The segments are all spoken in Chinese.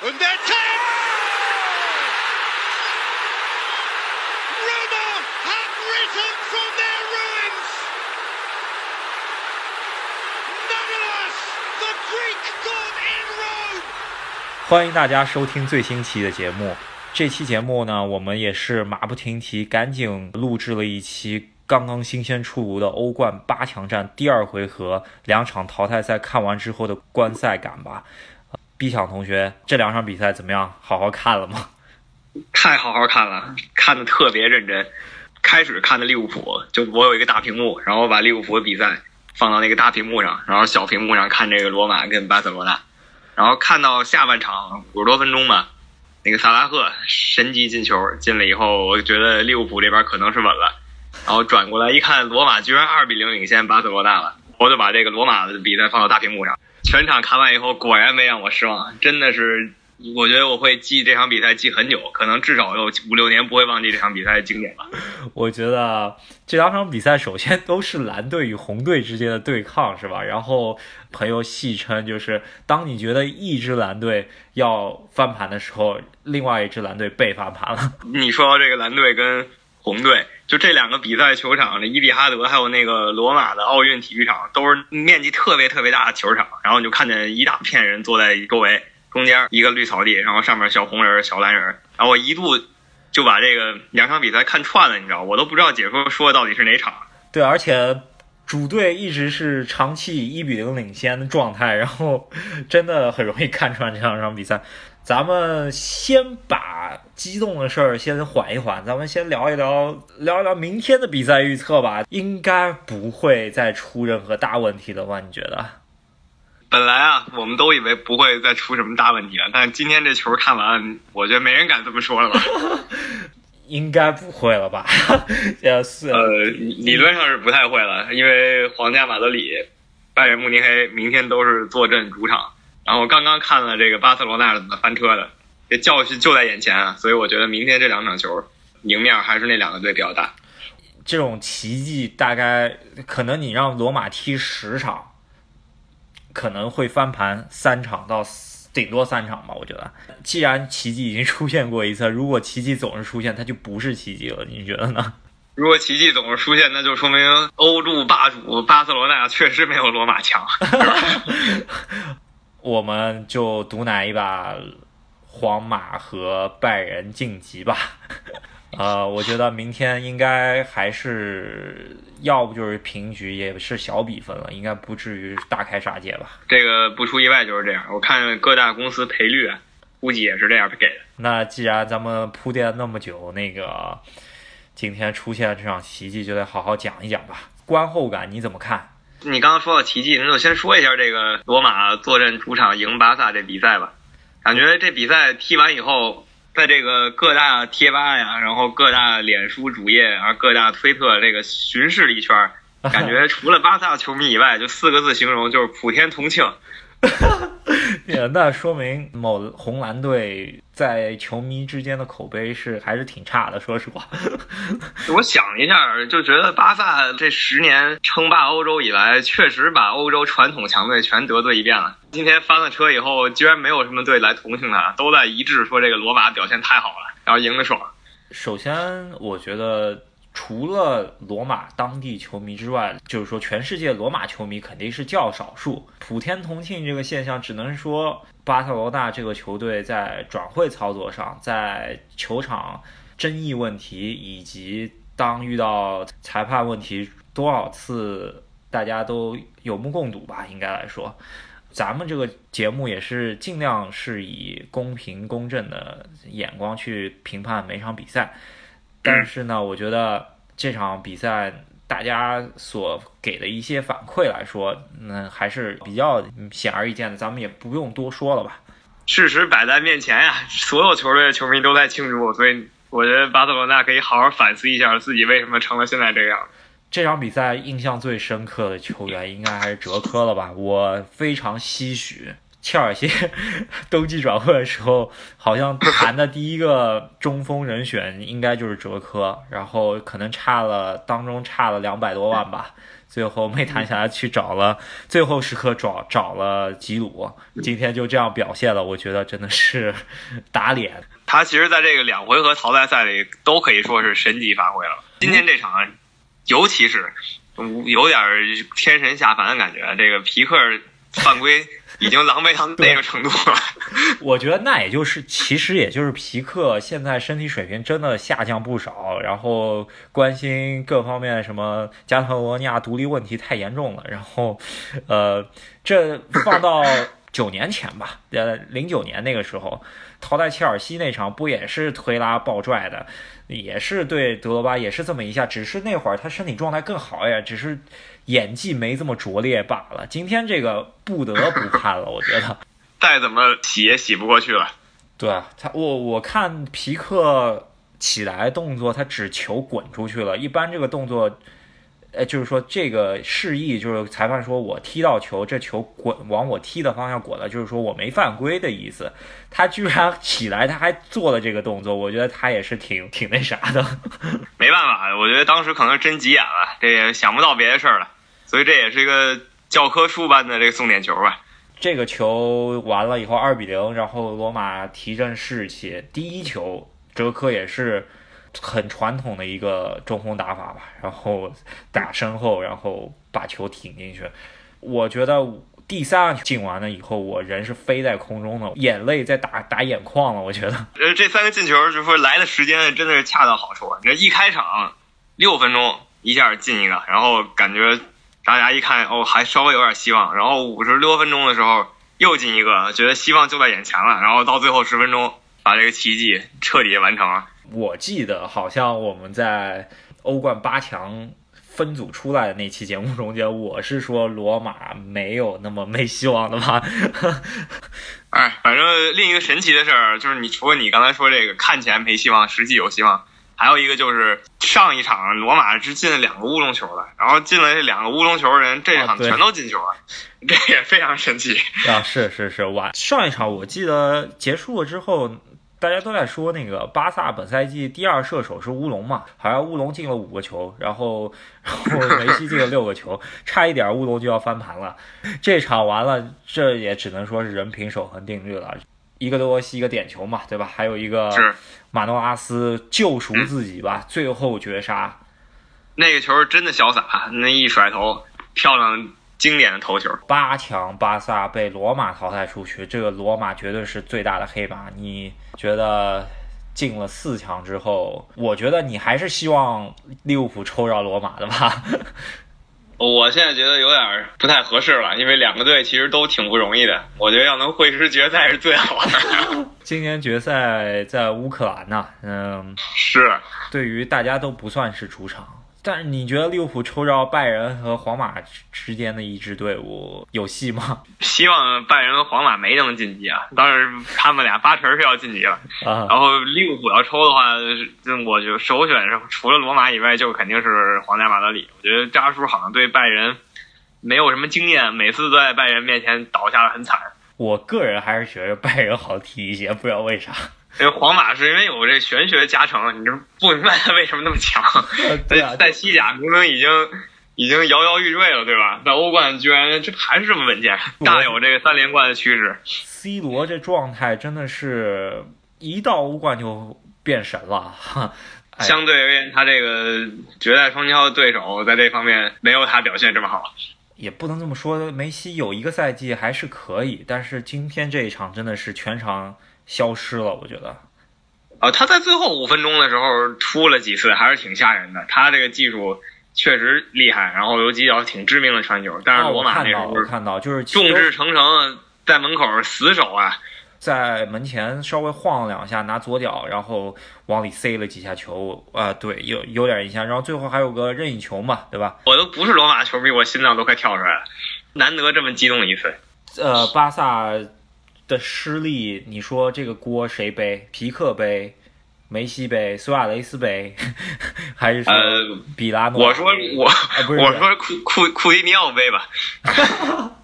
混蛋加油欢迎大家收听最新期的节目。这期节目呢我们也是马不停蹄赶紧录制了一期刚刚新鲜出炉的欧冠八强战第二回合两场淘汰赛看完之后的观赛感吧。B 抢同学，这两场比赛怎么样？好好看了吗？太好好看了，看的特别认真。开始看的利物浦，就我有一个大屏幕，然后我把利物浦的比赛放到那个大屏幕上，然后小屏幕上看这个罗马跟巴塞罗那，然后看到下半场五十多分钟吧，那个萨拉赫神级进球进了以后，我觉得利物浦这边可能是稳了，然后转过来一看，罗马居然二比零领先巴塞罗那了，我就把这个罗马的比赛放到大屏幕上，全场看完以后，果然没让我失望，真的是。我觉得我会记这场比赛记很久，可能至少有五六年不会忘记这场比赛的经典吧。我觉得这两场比赛首先都是蓝队与红队之间的对抗，是吧？然后朋友戏称，就是当你觉得一支蓝队要翻盘的时候，另外一支蓝队被翻盘了。你说到这个蓝队跟红队，就这两个比赛球场，这伊比哈德还有那个罗马的奥运体育场，都是面积特别特别大的球场，然后你就看见一大片人坐在周围。中间一个绿草地，然后上面小红人、小蓝人，然后我一度就把这个两场比赛看串了，你知道，我都不知道解说说的到底是哪场。对，而且主队一直是长期一比零领先的状态，然后真的很容易看穿这两场比赛。咱们先把激动的事儿先缓一缓，咱们先聊一聊聊一聊明天的比赛预测吧。应该不会再出任何大问题了吧？你觉得？本来啊，我们都以为不会再出什么大问题了，但是今天这球看完，我觉得没人敢这么说了吧？应该不会了吧？也是呃，理论上是不太会了，因为皇家马德里、拜仁慕尼黑明天都是坐镇主场，然后刚刚看了这个巴塞罗那怎么翻车的，这教训就在眼前啊，所以我觉得明天这两场球赢面还是那两个队比较大。这种奇迹大概可能你让罗马踢十场。可能会翻盘三场到顶多三场吧，我觉得。既然奇迹已经出现过一次，如果奇迹总是出现，它就不是奇迹了。你觉得呢？如果奇迹总是出现，那就说明欧洲霸主巴塞罗那确实没有罗马强。我们就毒奶一把，皇马和拜仁晋级吧。呃，我觉得明天应该还是要不就是平局，也是小比分了，应该不至于大开杀戒吧。这个不出意外就是这样，我看各大公司赔率估计也是这样给的。那既然咱们铺垫那么久，那个今天出现这场奇迹，就得好好讲一讲吧。观后感你怎么看？你刚刚说到奇迹，那就先说一下这个罗马坐镇主场赢巴萨这比赛吧。感觉这比赛踢完以后。在这个各大贴吧呀，然后各大脸书主页，然后各大推特这个巡视了一圈，感觉除了巴萨球迷以外，就四个字形容就是普天同庆。那说明某红蓝队在球迷之间的口碑是还是挺差的。说实话，我想一下，就觉得巴萨这十年称霸欧洲以来，确实把欧洲传统强队全得罪一遍了。今天翻了车以后，居然没有什么队来同情他，都在一致说这个罗马表现太好了，然后赢得爽。首先，我觉得。除了罗马当地球迷之外，就是说全世界罗马球迷肯定是较少数。普天同庆这个现象，只能说巴塞罗那这个球队在转会操作上，在球场争议问题以及当遇到裁判问题多少次，大家都有目共睹吧。应该来说，咱们这个节目也是尽量是以公平公正的眼光去评判每场比赛。但是呢，我觉得这场比赛大家所给的一些反馈来说，那还是比较显而易见的，咱们也不用多说了吧。事实摆在面前呀，所有球队的球迷都在庆祝，所以我觉得巴塞罗那可以好好反思一下自己为什么成了现在这样。这场比赛印象最深刻的球员应该还是哲科了吧？我非常唏嘘。切尔西冬季转会的时候，好像谈的第一个中锋人选应该就是哲科，然后可能差了当中差了两百多万吧，最后没谈下来，去找了最后时刻找找了吉鲁，今天就这样表现了，我觉得真的是 打脸。他其实在这个两回合淘汰赛里都可以说是神级发挥了。今天这场，尤其是有点天神下凡的感觉，这个皮克犯规 已经狼狈到那个程度了。我觉得那也就是，其实也就是皮克现在身体水平真的下降不少，然后关心各方面什么加泰罗尼亚独立问题太严重了，然后，呃，这放到九年前吧，呃，零九年那个时候淘汰切尔西那场不也是推拉抱拽的，也是对德罗巴也是这么一下，只是那会儿他身体状态更好呀，只是。演技没这么拙劣罢了。今天这个不得不看了，我觉得 再怎么洗也洗不过去了。对啊，他我我看皮克起来动作，他只球滚出去了。一般这个动作。呃，就是说这个示意，就是裁判说我踢到球，这球滚往我踢的方向滚了，就是说我没犯规的意思。他居然 起来，他还做了这个动作，我觉得他也是挺挺那啥的。没办法，我觉得当时可能真急眼了，这也想不到别的事儿了，所以这也是一个教科书般的这个送点球吧。这个球完了以后二比零，然后罗马提振士气，第一球哲科也是。很传统的一个中锋打法吧，然后打身后，然后把球挺进去。我觉得第三个进完了以后，我人是飞在空中的，眼泪在打打眼眶了。我觉得，呃，这三个进球就说来的时间真的是恰到好处。你这一开场六分钟一下进一个，然后感觉大家一看哦，还稍微有点希望。然后五十多分钟的时候又进一个，觉得希望就在眼前了。然后到最后十分钟，把这个奇迹彻底完成了。我记得好像我们在欧冠八强分组出来的那期节目中间，我是说罗马没有那么没希望的吧？哎，反正另一个神奇的事儿就是，你除了你刚才说这个看起来没希望，实际有希望，还有一个就是上一场罗马是进了两个乌龙球的，然后进了这两个乌龙球的人，这一场全都进球了，这也非常神奇 啊！是是是，我上一场我记得结束了之后。大家都在说那个巴萨本赛季第二射手是乌龙嘛？好像乌龙进了五个球，然后然后梅西进了六个球，差一点乌龙就要翻盘了。这场完了，这也只能说是人品守恒定律了。一个德罗西一个点球嘛，对吧？还有一个马诺阿斯救赎自己吧，最后绝杀。那个球真的潇洒，那一甩头，漂亮。经典的头球，八强巴萨被罗马淘汰出去，这个罗马绝对是最大的黑马。你觉得进了四强之后，我觉得你还是希望利物浦抽着罗马的吧？我现在觉得有点不太合适了，因为两个队其实都挺不容易的。我觉得要能会师决赛是最好的。今年决赛在乌克兰呢，嗯，是，对于大家都不算是主场。但是你觉得利物浦抽着拜仁和皇马之间的一支队伍有戏吗？希望拜仁和皇马没能晋级啊！当然他们俩八成是要晋级了。然后利物浦要抽的话，就我就首选是除了罗马以外，就肯定是皇家马德里。我觉得扎叔好像对拜仁没有什么经验，每次都在拜仁面前倒下的很惨。我个人还是觉得拜仁好踢一些，不知道为啥。因为皇马是因为有这玄学加成，你这不明白他为什么那么强。在在西甲明明已经已经摇摇欲坠了，对吧？在欧冠居然这还是这么稳健，大有这个三连冠的趋势。C 罗这状态真的是一到欧冠就变神了。相对而言，他这个绝代双骄的对手在这方面没有他表现这么好。也不能这么说，梅西有一个赛季还是可以，但是今天这一场真的是全场。消失了，我觉得，啊，他在最后五分钟的时候出了几次，还是挺吓人的。他这个技术确实厉害，然后有几脚挺致命的传球。但是罗马那时候看到就是众志成城，在门口死守啊，在门前稍微晃了两下，拿左脚然后往里塞了几下球啊，对，有有点印象。然后最后还有个任意球嘛，对吧？我都不是罗马球迷，我心脏都快跳出来了，难得这么激动一次。呃，巴萨。的失利，你说这个锅谁背？皮克背，梅西背，苏亚雷斯背，还是呃比拉诺？我说我，我说库库库伊尼奥背吧。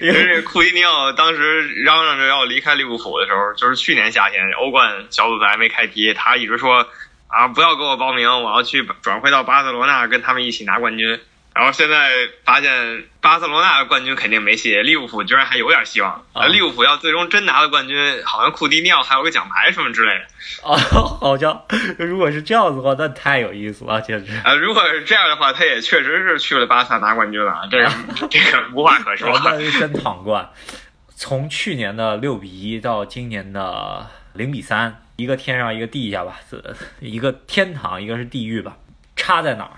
因为这库伊尼奥当时嚷嚷着要离开利物浦的时候，就是去年夏天欧冠小组赛还没开踢，他一直说啊不要给我报名，我要去转会到巴塞罗那跟他们一起拿冠军。然后现在发现巴塞罗那的冠军肯定没戏，利物浦居然还有点希望。啊利物浦要最终真拿了冠军，好像库蒂尼奥还有个奖牌什么之类的。哦，好像如果是这样子的话，那太有意思了，简直。啊，如果是这样的话，他也确实是去了巴萨拿冠军了，这个 这个无话可说。哦那是真躺冠。从去年的六比一到今年的零比三，一个天上一个地下吧，是一个天堂，一个是地狱吧。差在哪儿？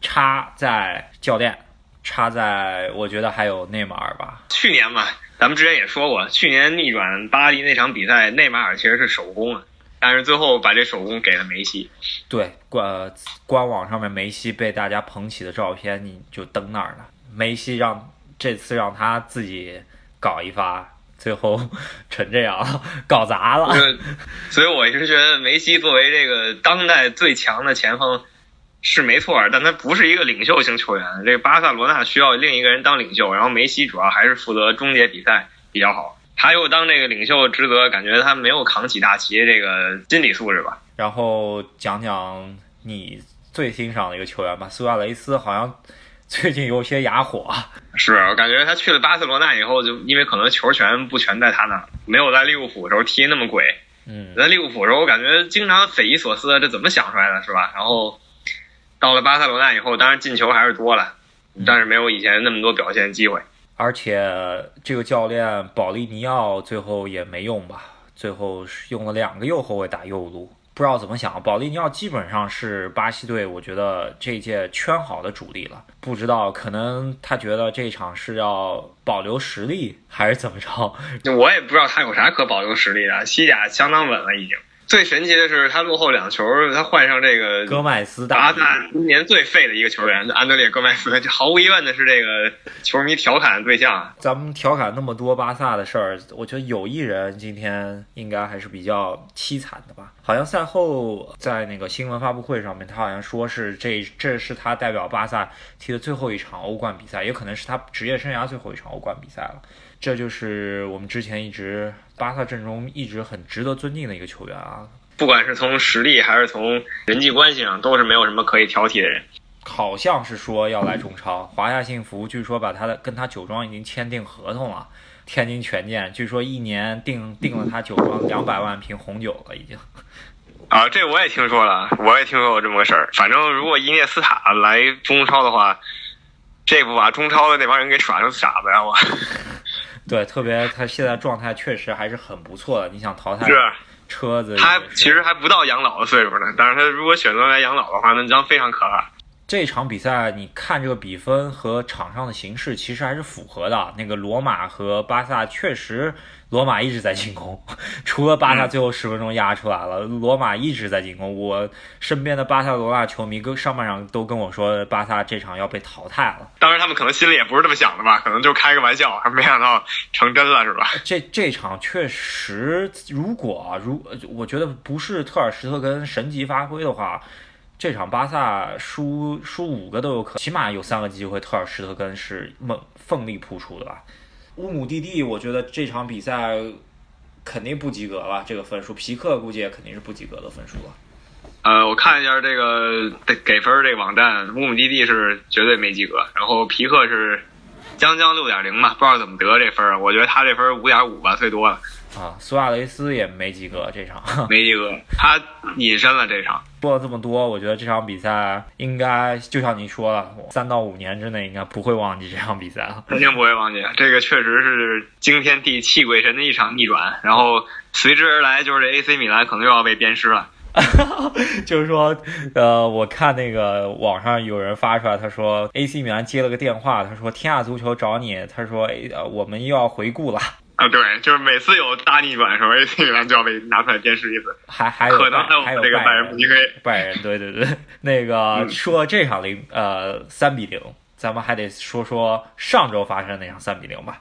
差在教练，插在我觉得还有内马尔吧。去年嘛，咱们之前也说过，去年逆转巴黎那场比赛，内马尔其实是首攻啊，但是最后把这首攻给了梅西。对，官官网上面梅西被大家捧起的照片，你就登那儿了。梅西让这次让他自己搞一发，最后成这样，搞砸了。呃所以我一直觉得梅西作为这个当代最强的前锋是没错儿，但他不是一个领袖型球员。这个巴塞罗那需要另一个人当领袖，然后梅西主要还是负责终结比赛比较好。他又当这个领袖职责，感觉他没有扛起大旗这个心理素质吧。然后讲讲你最欣赏的一个球员吧，苏亚雷斯好像最近有些哑火。是我感觉他去了巴塞罗那以后，就因为可能球权不全在他那儿，没有在利物浦的时候踢那么鬼。嗯，在利物浦的时候，我感觉经常匪夷所思，这怎么想出来的，是吧？然后到了巴塞罗那以后，当然进球还是多了，但是没有以前那么多表现机会。而且这个教练保利尼奥最后也没用吧，最后是用了两个右后卫打右路。不知道怎么想，保利尼奥基本上是巴西队，我觉得这一届圈好的主力了。不知道，可能他觉得这场是要保留实力，还是怎么着？我也不知道他有啥可保留实力的，西甲相当稳了已经。最神奇的是，他落后两球，他换上这个戈麦斯巴大帝萨今年最废的一个球员安德烈戈麦斯，这毫无疑问的是这个球迷调侃的对象。咱们调侃那么多巴萨的事儿，我觉得有一人今天应该还是比较凄惨的吧？好像赛后在那个新闻发布会上面，他好像说是这这是他代表巴萨踢的最后一场欧冠比赛，也可能是他职业生涯最后一场欧冠比赛了。这就是我们之前一直巴萨阵中一直很值得尊敬的一个球员啊。不管是从实力还是从人际关系上，都是没有什么可以挑剔的人。好像是说要来中超，华夏幸福据说把他的跟他酒庄已经签订合同了。天津权健据说一年订订了他酒庄两百万瓶红酒了，已经。啊，这我也听说了，我也听说过这么个事儿。反正如果伊涅斯塔来中超的话，这不把中超的那帮人给耍成傻子呀！我对，特别他现在状态确实还是很不错的。你想淘汰是车子，他其实还不到养老的岁数呢，但是他如果选择来养老的话，那将非常可怕。这场比赛，你看这个比分和场上的形势，其实还是符合的。那个罗马和巴萨确实，罗马一直在进攻，除了巴萨最后十分钟压出来了，罗马一直在进攻。我身边的巴塞罗那球迷跟上半场都跟我说，巴萨这场要被淘汰了。当然，他们可能心里也不是这么想的吧，可能就开个玩笑，还没想到成真了，是吧？这这场确实，如果啊如我觉得不是特尔施特根神级发挥的话，这场巴萨输输五个都有可能，起码有三个机会，特尔施特根是猛奋力扑出的吧。乌姆蒂蒂，我觉得这场比赛肯定不及格了，这个分数，皮克估计也肯定是不及格的分数了。呃，我看一下这个给分这个网站，乌姆蒂蒂是绝对没及格，然后皮克是将将六点零吧，不知道怎么得这分儿，我觉得他这分五点五吧，最多了，啊，苏亚雷斯也没及格这场。没及格，他隐身了这场。说了这么多，我觉得这场比赛应该就像你说了，三到五年之内应该不会忘记这场比赛了。肯定不会忘记，这个确实是惊天地泣鬼神的一场逆转，然后随之而来就是这 AC 米兰可能又要被鞭尸了。就是说，呃，我看那个网上有人发出来，他说 AC 米兰接了个电话，他说天下足球找你，他说，哎，呃，我们又要回顾了，啊，对，就是每次有大逆转的时候，AC 米兰就要被拿出来鞭尸一次，还还有可能还有这个拜仁慕尼黑。拜仁，对对对，那个嗯说这场零呃三比零，咱们还得说说上周发生的那场三比零吧，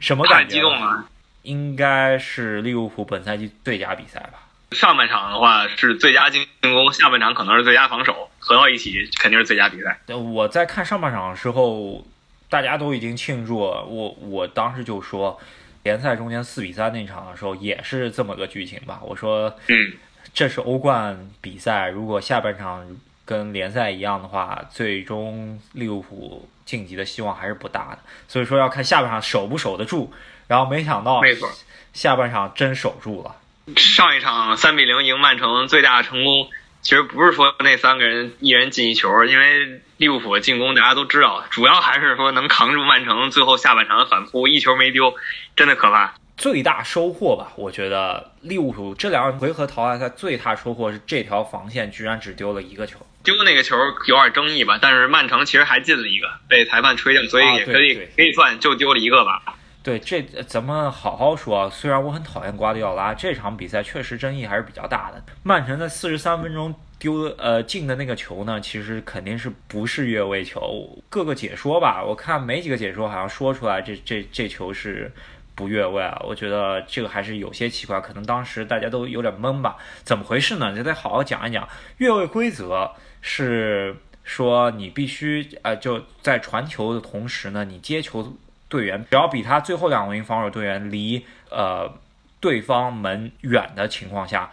什么感觉？激动了。应该是利物浦本赛季最佳比赛吧。上半场的话是最佳进攻，下半场可能是最佳防守，合到一起肯定是最佳比赛。呃我在看上半场的时候，大家都已经庆祝了。我我当时就说，联赛中间四比三那场的时候也是这么个剧情吧。我说嗯，这是欧冠比赛，如果下半场跟联赛一样的话，最终利物浦晋级的希望还是不大的。所以说要看下半场守不守得住。然后没想到，没错，下半场真守住了。上一场三比零赢曼城最大的成功，其实不是说那三个人一人进一球，因为利物浦的进攻大家都知道，主要还是说能扛住曼城最后下半场的反扑，一球没丢，真的可怕。最大收获吧，我觉得利物浦这两回合淘汰赛最大收获是这条防线居然只丢了一个球，丢那个球有点争议吧，但是曼城其实还进了一个，被裁判吹掉，所以也可以、可以算就丢了一个吧。对，这咱们好好说。虽然我很讨厌瓜迪奥拉，这场比赛确实争议还是比较大的。曼城在四十三分钟丢呃进的那个球呢，其实肯定是不是越位球。各个解说吧，我看没几个解说好像说出来这这这球是不越位啊。我觉得这个还是有些奇怪，可能当时大家都有点懵吧。怎么回事呢？就得好好讲一讲。越位规则是说你必须呃就在传球的同时呢，你接球。队员只要比他最后两名防守队员离呃对方门远的情况下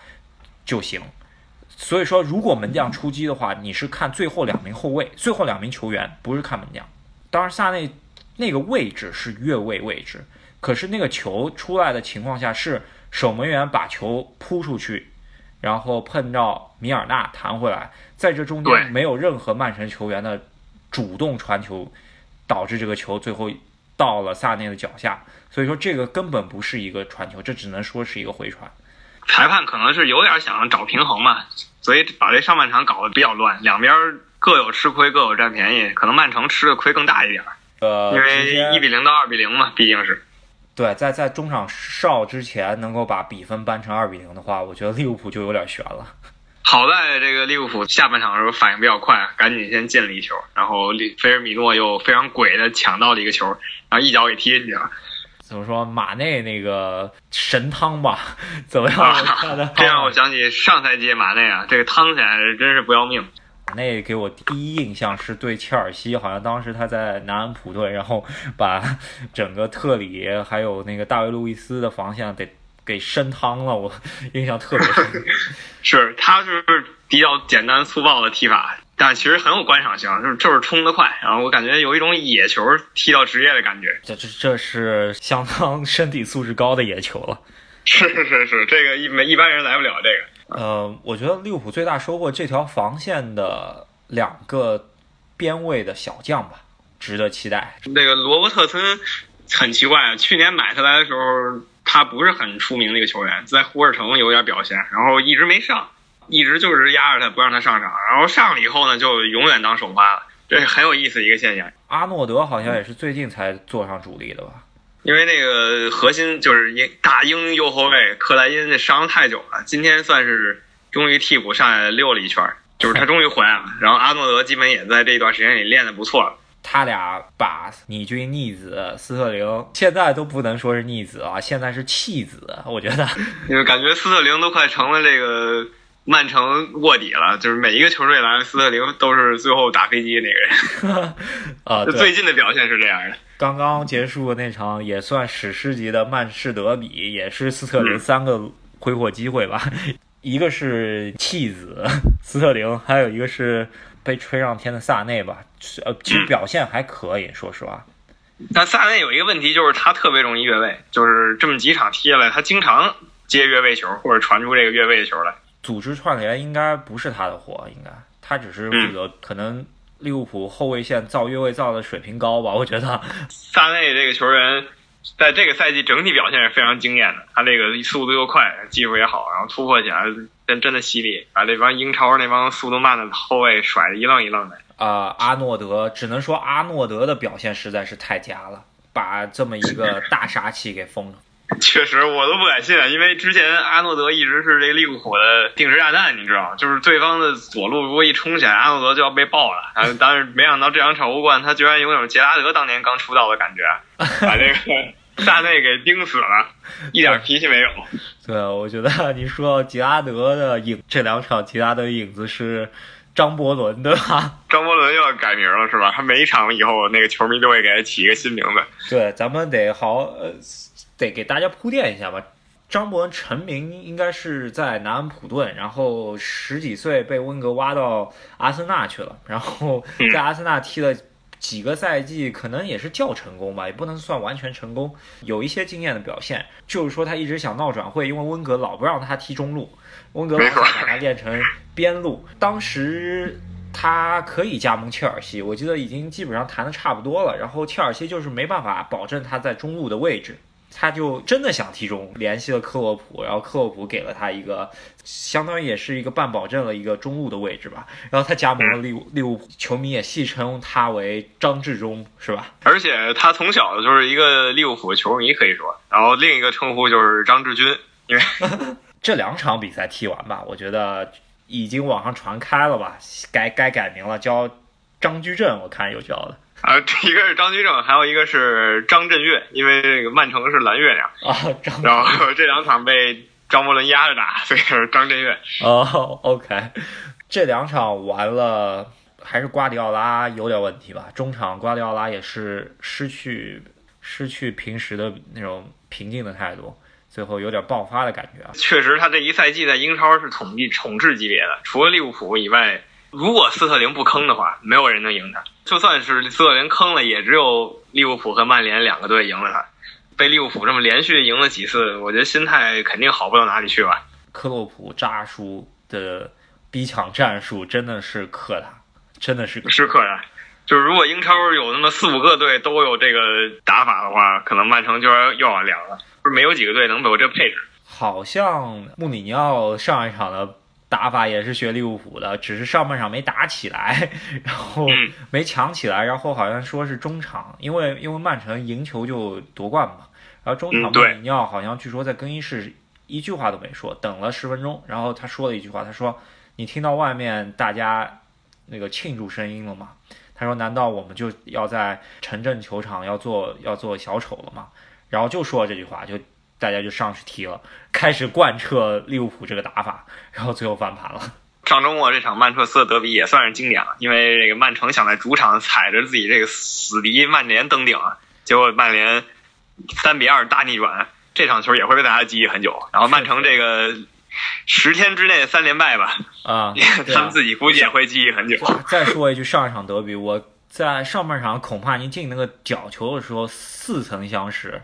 就行。所以说，如果门将出击的话，你是看最后两名后卫、最后两名球员，不是看门将。当然，萨内那个位置是越位位置，可是那个球出来的情况下是守门员把球扑出去，然后碰到米尔纳弹回来，在这中间没有任何曼城球员的主动传球，导致这个球最后。到了萨内的脚下，所以说这个根本不是一个传球，这只能说是一个回传。裁判可能是有点想找平衡嘛，所以把这上半场搞得比较乱，两边各有吃亏，各有占便宜，可能曼城吃的亏更大一点。呃，因为一比零到二比零嘛，毕竟是。对，在在中场哨之前能够把比分扳成二比零的话，我觉得利物浦就有点悬了。好在这个利物浦下半场的时候反应比较快，赶紧先进了一球，然后菲尔米诺又非常鬼的抢到了一个球，然后一脚给踢进去了。怎么说马内那个神汤吧？怎么样？这让我想起上赛季马内啊，这个汤起来真是不要命。马内给我第一印象是对切尔西，好像当时他在南安普顿，然后把整个特里还有那个大卫路易斯的防线得。给深汤了，我 印象特别深。是，他是比较简单粗暴的踢法，但其实很有观赏性，就是就是冲得快，然后我感觉有一种野球踢到职业的感觉。这这这是相当身体素质高的野球了。是是是，这个一没一般人来不了这个。呃，我觉得利物浦最大收获这条防线的两个边位的小将吧，值得期待。那个罗伯特森很奇怪啊，去年买下来的时候。他不是很出名的一个球员，在胡尔城有点表现，然后一直没上，一直就是压着他不让他上场，然后上了以后呢，就永远当首发了，这是很有意思的一个现象。阿诺德好像也是最近才坐上主力的吧？因为那个核心就是英大英右后卫克莱因伤太久了，今天算是终于替补上来溜了一圈，就是他终于回来了。然后阿诺德基本也在这一段时间里练得不错了。他俩把你军逆子斯特林，现在都不能说是逆子啊，现在是弃子。我觉得，因 为感觉斯特林都快成了这个 曼城卧底了，就是每一个球队来，斯特林都是最后打飞机那个人。啊，最近的表现是这样的。刚刚结束的那场也算史诗级的曼市德比，也是斯特林三个挥霍机会吧，一个是弃子斯特林，还有一个是。被吹上天的萨内吧，呃，其实表现还可以，说实话。但萨内有一个问题，就是他特别容易越位，就是这么几场踢下来，他经常接越位球或者传出这个越位的球来。组织串联应该不是他的活，应该他只是负责可能利物浦后卫线造越位造的水平高吧，我觉得。萨内这个球员。在这个赛季整体表现是非常惊艳的，他这个速度又快，技术也好，然后突破起来真真的犀利，把这帮英超那帮速度慢的后卫甩的一愣一愣的。啊，阿诺德只能说阿诺德的表现实在是太佳了，把这么一个大杀器给封了。确实，我都不敢信，因为之前阿诺德一直是这个利物浦的定时炸弹，你知道吗？就是对方的左路如果一冲起来，阿诺德就要被爆了。但是没想到这两场欧冠，他居然有种杰拉德当年刚出道的感觉，把这个萨内给盯死了，一点脾气没有。对，我觉得你说杰拉德的影，这两场杰拉德影子是张伯伦，对吧？张伯伦又要改名了，是吧？他每一场以后，那个球迷都会给他起一个新名字。对，咱们得好呃。得给大家铺垫一下吧。张伯伦成名应该是在南安普顿，然后十几岁被温格挖到阿森纳去了，然后在阿森纳踢了几个赛季，可能也是较成功吧，也不能算完全成功，有一些经验的表现。就是说他一直想闹转会，因为温格老不让他踢中路，温格老想把他练成边路。当时他可以加盟切尔西，我记得已经基本上谈的差不多了，然后切尔西就是没办法保证他在中路的位置。他就真的想踢中，联系了克洛普，然后克洛普给了他一个，相当于也是一个半保证了一个中路的位置吧。然后他加盟了利物利物浦，球迷也戏称他为张志忠，是吧？而且他从小就是一个利物浦球迷，可以说。然后另一个称呼就是张志军，因为 这两场比赛踢完吧，我觉得已经网上传开了吧，该该改名了，叫张居正，我看有叫的。啊，一个是张居正，还有一个是张震岳，因为这个曼城是蓝月亮啊。张，然后这两场被张伯伦压着打，所以是张震岳。哦，OK，这两场完了，还是瓜迪奥拉有点问题吧？中场瓜迪奥拉也是失去失去平时的那种平静的态度，最后有点爆发的感觉啊。确实，他这一赛季在英超是统计统治级别的，除了利物浦以外。如果斯特林不坑的话，没有人能赢他。就算是斯特林坑了，也只有利物浦和曼联两个队赢了他。被利物浦这么连续赢了几次，我觉得心态肯定好不到哪里去吧。克洛普扎叔的逼抢战术真的是克他，真的是是克他。就是如果英超有那么四五个队都有这个打法的话，可能曼城就要又要凉了。不是没有几个队能有这配置。好像穆里尼奥上一场的。打法也是学利物浦的，只是上半场没打起来，然后没抢起来，然后好像说是中场，因为因为曼城赢球就夺冠嘛，然后中场穆里尼奥好像据说在更衣室一句话都没说，等了十分钟，然后他说了一句话，他说：“你听到外面大家那个庆祝声音了吗？”他说：“难道我们就要在城镇球场要做要做小丑了吗？”然后就说了这句话，就。大家就上去踢了，开始贯彻利物浦这个打法，然后最后翻盘了。上周末这场曼彻斯特德比也算是经典了，因为这个曼城想在主场踩着自己这个死敌曼联登顶啊，结果曼联三比二大逆转，这场球也会被大家记忆很久。然后曼城这个十天之内三连败吧，啊，他们自己估计也会记忆很久。再说一句，上一场德比，我在上半场孔帕尼进那个角球的时候似曾相识。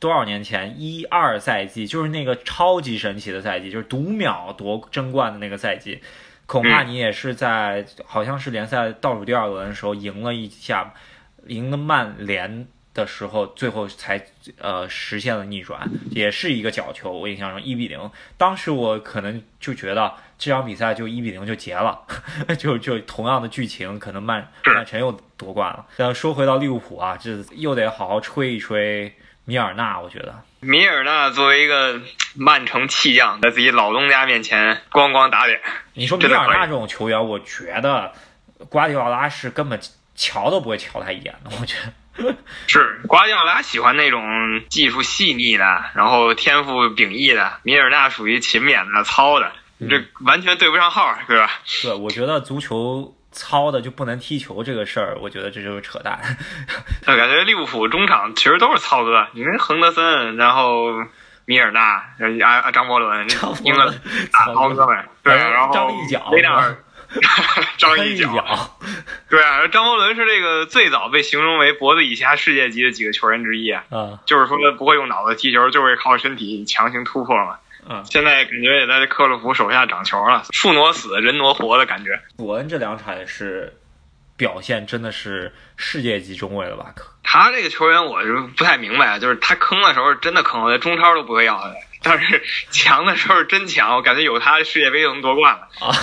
多少年前，一二赛季就是那个超级神奇的赛季，就是读秒夺争冠的那个赛季。恐怕你也是在好像是联赛倒数第二轮的时候赢了一下，赢了曼联的时候，最后才呃实现了逆转，也是一个角球。我印象中一比零，当时我可能就觉得这场比赛就一比零就结了，就就同样的剧情，可能曼曼城又夺冠了。但说回到利物浦啊，这又得好好吹一吹。米尔纳，我觉得米尔纳作为一个曼城弃将，在自己老东家面前咣咣打脸。你说米尔纳这种球员，我觉得瓜迪奥拉是根本瞧都不会瞧他一眼的。我觉得 是瓜迪奥拉喜欢那种技术细腻的，然后天赋秉异的。米尔纳属于勤勉的、糙的，这完全对不上号，对吧？对，我觉得足球。糙的就不能踢球这个事儿，我觉得这就是扯淡。我感觉利物浦中场其实都是糙哥，你看亨德森，然后米尔纳，啊啊张伯伦，英格大糙哥们，对，然后张一脚，张一脚，对啊，张伯伦是这个最早被形容为脖子以下世界级的几个球员之一啊，就是说不会用脑子踢球，就会靠身体强行突破嘛。嗯，现在感觉也在克洛普手下长球了，树挪死，人挪活的感觉。伯恩这两场也是表现真的是世界级中卫了吧？他这个球员我就不太明白，就是他坑的时候真的坑，在中超都不会要他，但是强的时候真强，我感觉有他世界杯就能夺冠了 啊！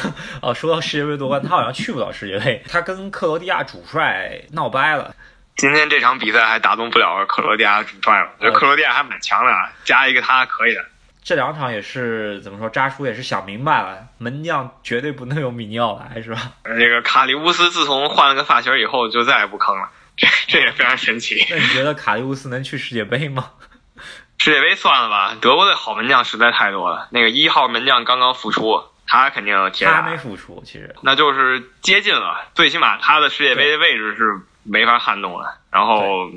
哦，说到世界杯夺冠，他好像去不了世界杯，他跟克罗地亚主帅闹掰了。今天这场比赛还打动不了克罗地亚主帅了，觉得克罗地亚还蛮强的啊，加一个他可以的。这两场也是怎么说？扎叔也是想明白了，门将绝对不能有米尼奥来，是吧？这个卡利乌斯自从换了个发型以后，就再也不坑了，这这也非常神奇。那你觉得卡利乌斯能去世界杯吗？世界杯算了吧，德国队好门将实在太多了。那个一号门将刚刚复出，他肯定铁。他没复出，其实那就是接近了，最起码他的世界杯的位置是没法撼动了。然后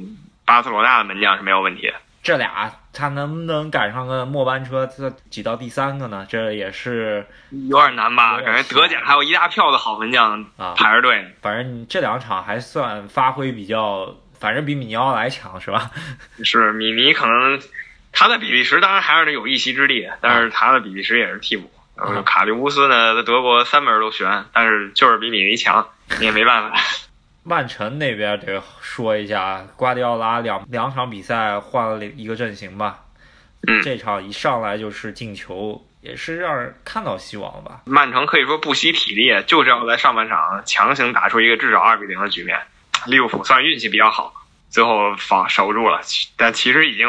巴塞罗那的门将是没有问题的。这俩他能不能赶上个末班车，这挤到第三个呢？这也是有点难吧？感觉德甲还有一大票的好门将啊排着队呢。反正这两场还算发挥比较，反正比米尼奥来强是吧？是米尼可能他在比利时当然还是有一席之地，但是他的比利时也是替补。然后啊卡利乌斯呢，在德国三门都悬，但是就是比米尼强，你也没办法。曼城那边得说一下，瓜迪奥拉两两场比赛换了一个阵型吧，嗯这场一上来就是进球，也是让人看到希望了吧？曼城可以说不惜体力，就是要在上半场强行打出一个至少二比零的局面。利物浦算运气比较好，最后防守住了，但其实已经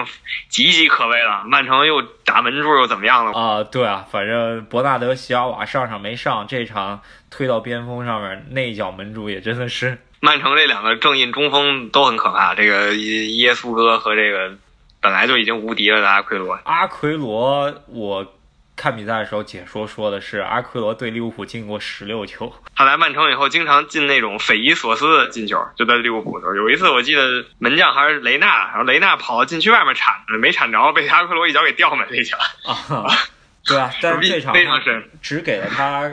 岌岌可危了。曼城又打门柱又怎么样了？啊，对啊，反正伯纳德席尔瓦上场没上，这场推到边锋上面那一脚门柱也真的是曼城这两个正印中锋都很可怕，这个耶耶稣哥和这个本来就已经无敌了的阿奎罗，阿奎罗。我看比赛的时候解说说的是阿奎罗对利物浦进过十六球，他来曼城以后经常进那种匪夷所思的进球，就在利物浦的时候，有一次我记得门将还是雷纳，然后雷纳跑到禁区外面铲的，没铲着，被阿奎罗一脚给吊门了一脚，啊，对啊，但是这场非常深。只给了他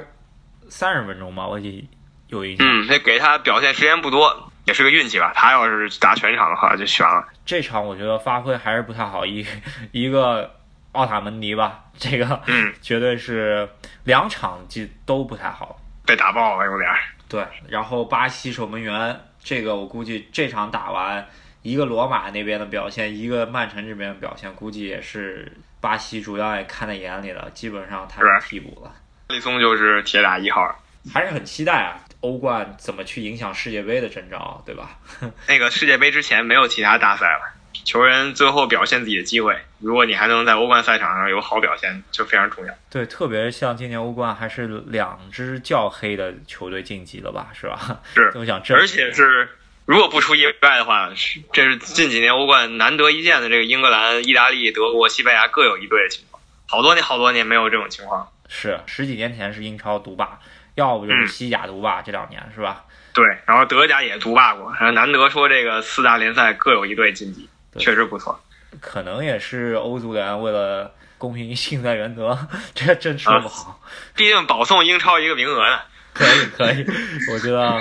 三十分钟吧，我记有印象。嗯，那给他表现时间不多，也是个运气吧。他要是打全场的话就悬了。这场我觉得发挥还是不太好，一一个奥塔门迪吧，这个嗯，绝对是两场就都不太好。被打爆了有点儿。对，然后巴西守门员这个我估计这场打完，一个罗马那边的表现，一个曼城这边的表现，估计也是巴西主要也看在眼里了，基本上他是替补了，利松就是铁打一号。还是很期待啊，欧冠怎么去影响世界杯的征兆，对吧？那个世界杯之前没有其他大赛了，球员最后表现自己的机会，如果你还能在欧冠赛场上有好表现，就非常重要。对，特别像今年欧冠还是两支较黑的球队晋级了吧，是吧？是 都想而且是如果不出意外的话，是这是近几年欧冠难得一见的这个英格兰、意大利、德国、西班牙各有一队的情况，好多年好多年没有这种情况。是十几年前是英超独霸，要不就是嗯西甲独霸，这两年是吧？对，然后德甲也独霸过，然后难得说这个四大联赛各有一队晋级，确实不错。可能也是欧足联为了公平竞赛原则，这真说不好。毕竟保送英超一个名额呢。可以可以，我觉得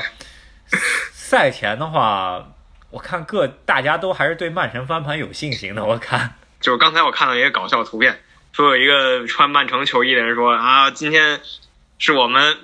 赛前的话，我看各大家都还是对曼城翻盘有信心的。我看 就是刚才我看到一个搞笑图片，说有一个穿曼城球衣的人说啊，今天是我们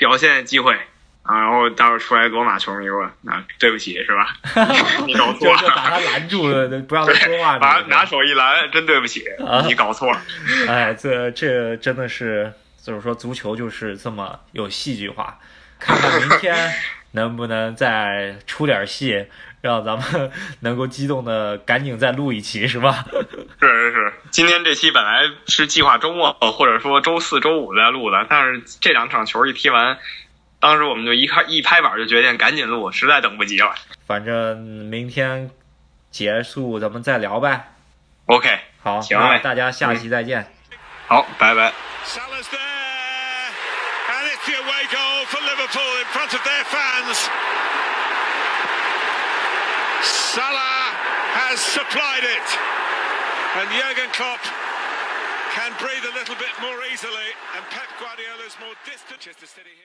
表现机会啊，然后待会儿出来罗马球迷说啊，对不起是吧？你搞错就就把他。拦住了，不让他说话。把拿手一拦，真对不起啊，你搞错了。哎，这这真的是，就是说足球就是这么有戏剧化。看看明天能不能再出点戏，让咱们 能够激动的赶紧再录一期，是吧？是是是，今天这期本来是计划周末或者说周四周五再录的，但是这两场球一踢完，当时我们就一开一拍板就决定赶紧录，实在等不及了。反正明天结束咱们再聊呗。OK，好，行大家下期再见。好，拜拜。Salah's there, and it's the away goal for Liverpool in front of their fans. Has supplied it, and Jurgen Klopp can breathe a little bit more easily, and Pep Guardiola's more distant. City here.